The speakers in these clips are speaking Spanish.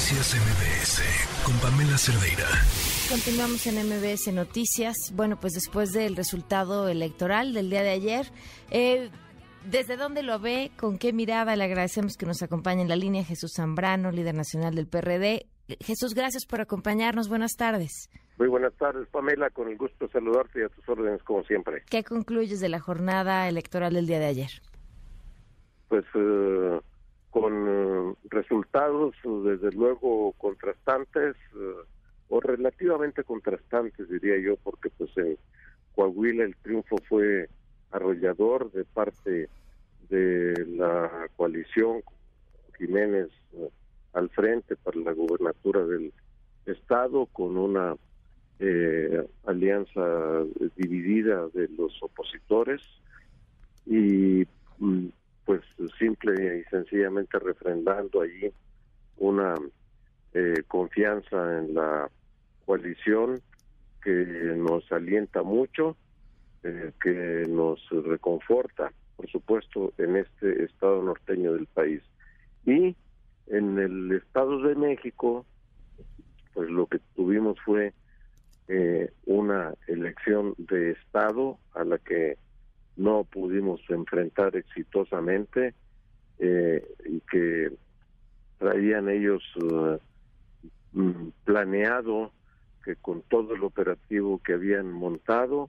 Noticias MBS con Pamela Cerdeira. Continuamos en MBS Noticias. Bueno, pues después del resultado electoral del día de ayer, eh, ¿desde dónde lo ve? ¿Con qué mirada? Le agradecemos que nos acompañe en la línea Jesús Zambrano, líder nacional del PRD. Jesús, gracias por acompañarnos. Buenas tardes. Muy buenas tardes, Pamela. Con el gusto de saludarte y a tus órdenes, como siempre. ¿Qué concluyes de la jornada electoral del día de ayer? Pues eh, con eh, resultados desde luego contrastantes eh, o relativamente contrastantes diría yo porque pues en Coahuila el triunfo fue arrollador de parte de la coalición Jiménez eh, al frente para la gubernatura del estado con una alianza dividida de los opositores. Y y sencillamente refrendando allí una eh, confianza en la coalición que nos alienta mucho, eh, que nos reconforta, por supuesto, en este estado norteño del país. Y en el Estado de México, pues lo que tuvimos fue eh, una elección de Estado a la que no pudimos enfrentar exitosamente eh, y que traían ellos eh, mm, planeado que con todo el operativo que habían montado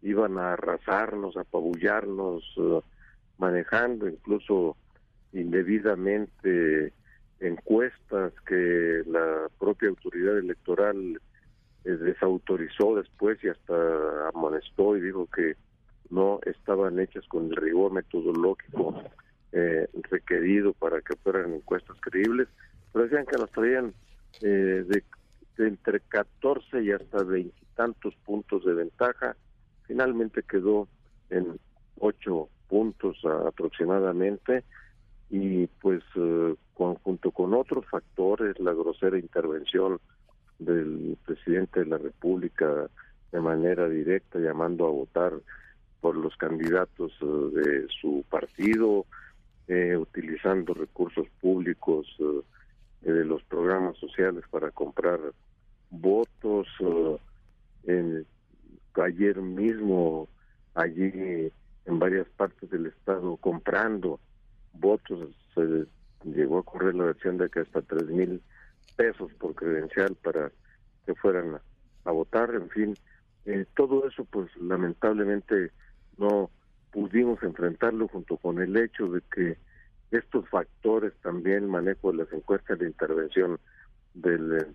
iban a arrasarnos, apabullarnos, eh, manejando incluso indebidamente encuestas que la propia autoridad electoral desautorizó después y hasta amonestó y dijo que no estaban hechas con el rigor metodológico eh, requerido para que fueran encuestas creíbles, pero decían que nos traían eh, de, entre 14 y hasta veintitantos puntos de ventaja. Finalmente quedó en 8 puntos aproximadamente y pues eh, junto con otros factores, la grosera intervención del presidente de la República de manera directa llamando a votar por los candidatos eh, de su partido, eh, utilizando recursos públicos eh, de los programas sociales para comprar votos. En, ayer mismo, allí en varias partes del estado, comprando votos, se llegó a correr la versión de que hasta tres mil pesos por credencial para que fueran a, votar, en fin, todo eso pues lamentablemente no pudimos enfrentarlo junto con el hecho de que estos factores también, manejo de las encuestas de intervención del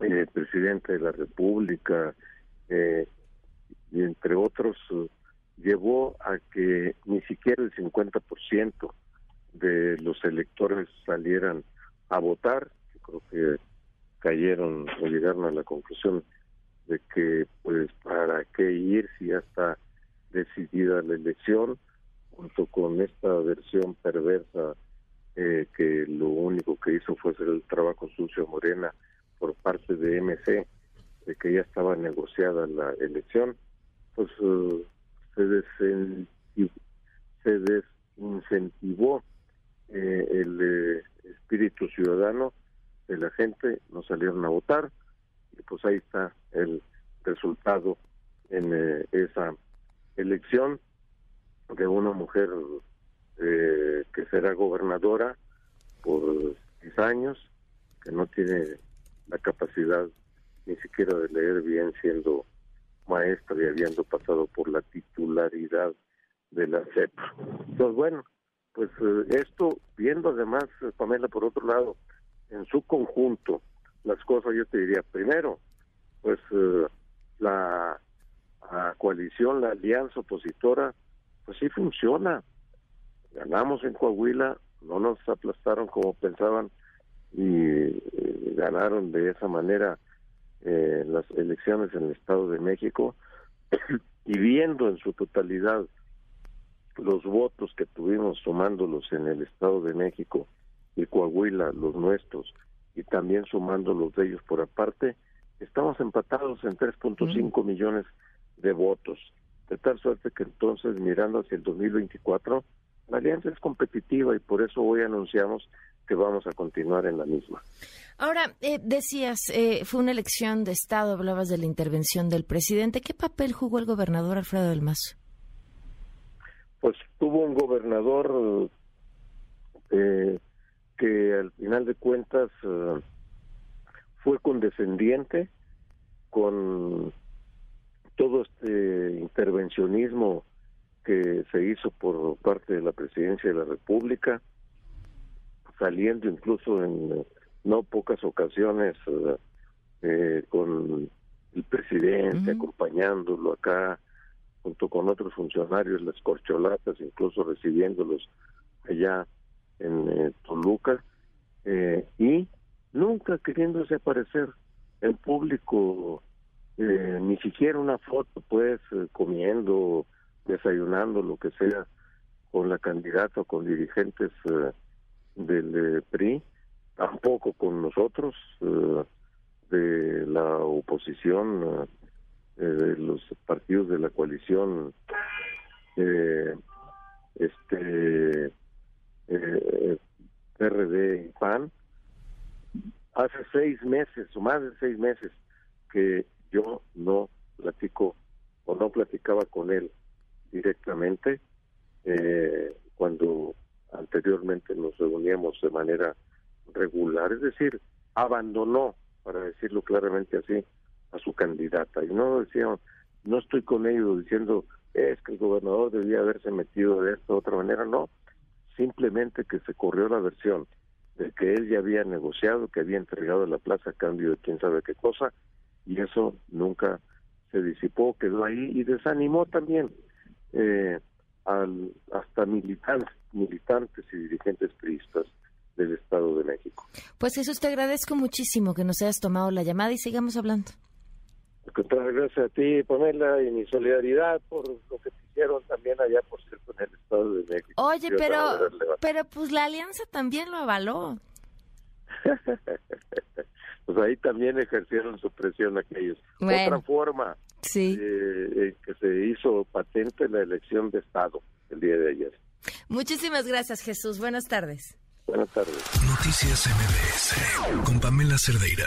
eh, presidente de la República, eh, y entre otros, llevó a que ni siquiera el 50% de los electores salieran a votar. Yo creo que cayeron o llegaron a la conclusión de que, pues, ¿para qué ir si ya está decidida la elección, junto con esta versión perversa eh, que lo único que hizo fue hacer el trabajo sucio Morena por parte de MC, de que ya estaba negociada la elección, pues eh, se, se desincentivó eh, el espíritu ciudadano de la gente, no salieron a votar, y pues ahí está el resultado en esa elección de una mujer eh, que será gobernadora por 10 años, que no tiene la capacidad ni siquiera de leer bien siendo maestra y habiendo pasado por la titularidad de la CEP. Entonces, bueno, pues eh, esto, viendo además, eh, Pamela, por otro lado, en su conjunto, las cosas yo te diría, primero, pues la la coalición, la alianza opositora, pues sí funciona. Ganamos en Coahuila, no nos aplastaron como pensaban y ganaron de esa manera eh, las elecciones en el Estado de México y viendo en su totalidad los votos que tuvimos sumándolos en el Estado de México y Coahuila, los nuestros, y también sumando los de ellos por aparte, estamos empatados en 3.5 millones de votos. De tal suerte que entonces, mirando hacia el 2024, la alianza es competitiva y por eso hoy anunciamos que vamos a continuar en la misma. Ahora, eh, decías, eh, fue una elección de Estado, hablabas de la intervención del presidente. ¿Qué papel jugó el gobernador Alfredo del Mazo? Pues tuvo un gobernador eh, que al final de cuentas fue condescendiente con todo este intervencionismo que se hizo por parte de la presidencia de la República, saliendo incluso en no pocas ocasiones eh, eh, con el presidente acompañándolo acá junto con otros funcionarios las corcholatas incluso recibiéndolos allá en eh, Toluca y nunca queriéndose aparecer en público ni siquiera una foto pues comiendo desayunando lo que sea con la candidata o con dirigentes del PRI tampoco con nosotros eh, de la oposición eh, de los partidos de la coalición eh, este PRD y PAN hace seis meses o más de seis meses que yo no platico o no platicaba con él directamente cuando anteriormente nos reuníamos de manera regular, es decir, abandonó, para decirlo claramente así, a su candidata. Y no decía, no estoy con ellos diciendo, es que el gobernador debía haberse metido de esta u otra manera, no, simplemente que se corrió la versión de que él ya había negociado, que había entregado la plaza a cambio de quién sabe qué cosa, y eso nunca se disipó, quedó ahí y desanimó también eh, al, hasta militantes, militantes y dirigentes priistas del Estado de México. Pues Jesús, te agradezco muchísimo que nos hayas tomado la llamada y sigamos hablando. Gracias a ti, Pamela, y mi solidaridad por lo que te hicieron también allá, por cierto, en el Estado de México. Oye, pero, pero pues la alianza también lo avaló. pues ahí también ejercieron su presión aquellos. Otra forma sí. Eh, que se hizo patente la elección de Estado el día de ayer. Muchísimas gracias, Jesús. Buenas tardes. Buenas tardes. Noticias MBS con Pamela Cerdeira.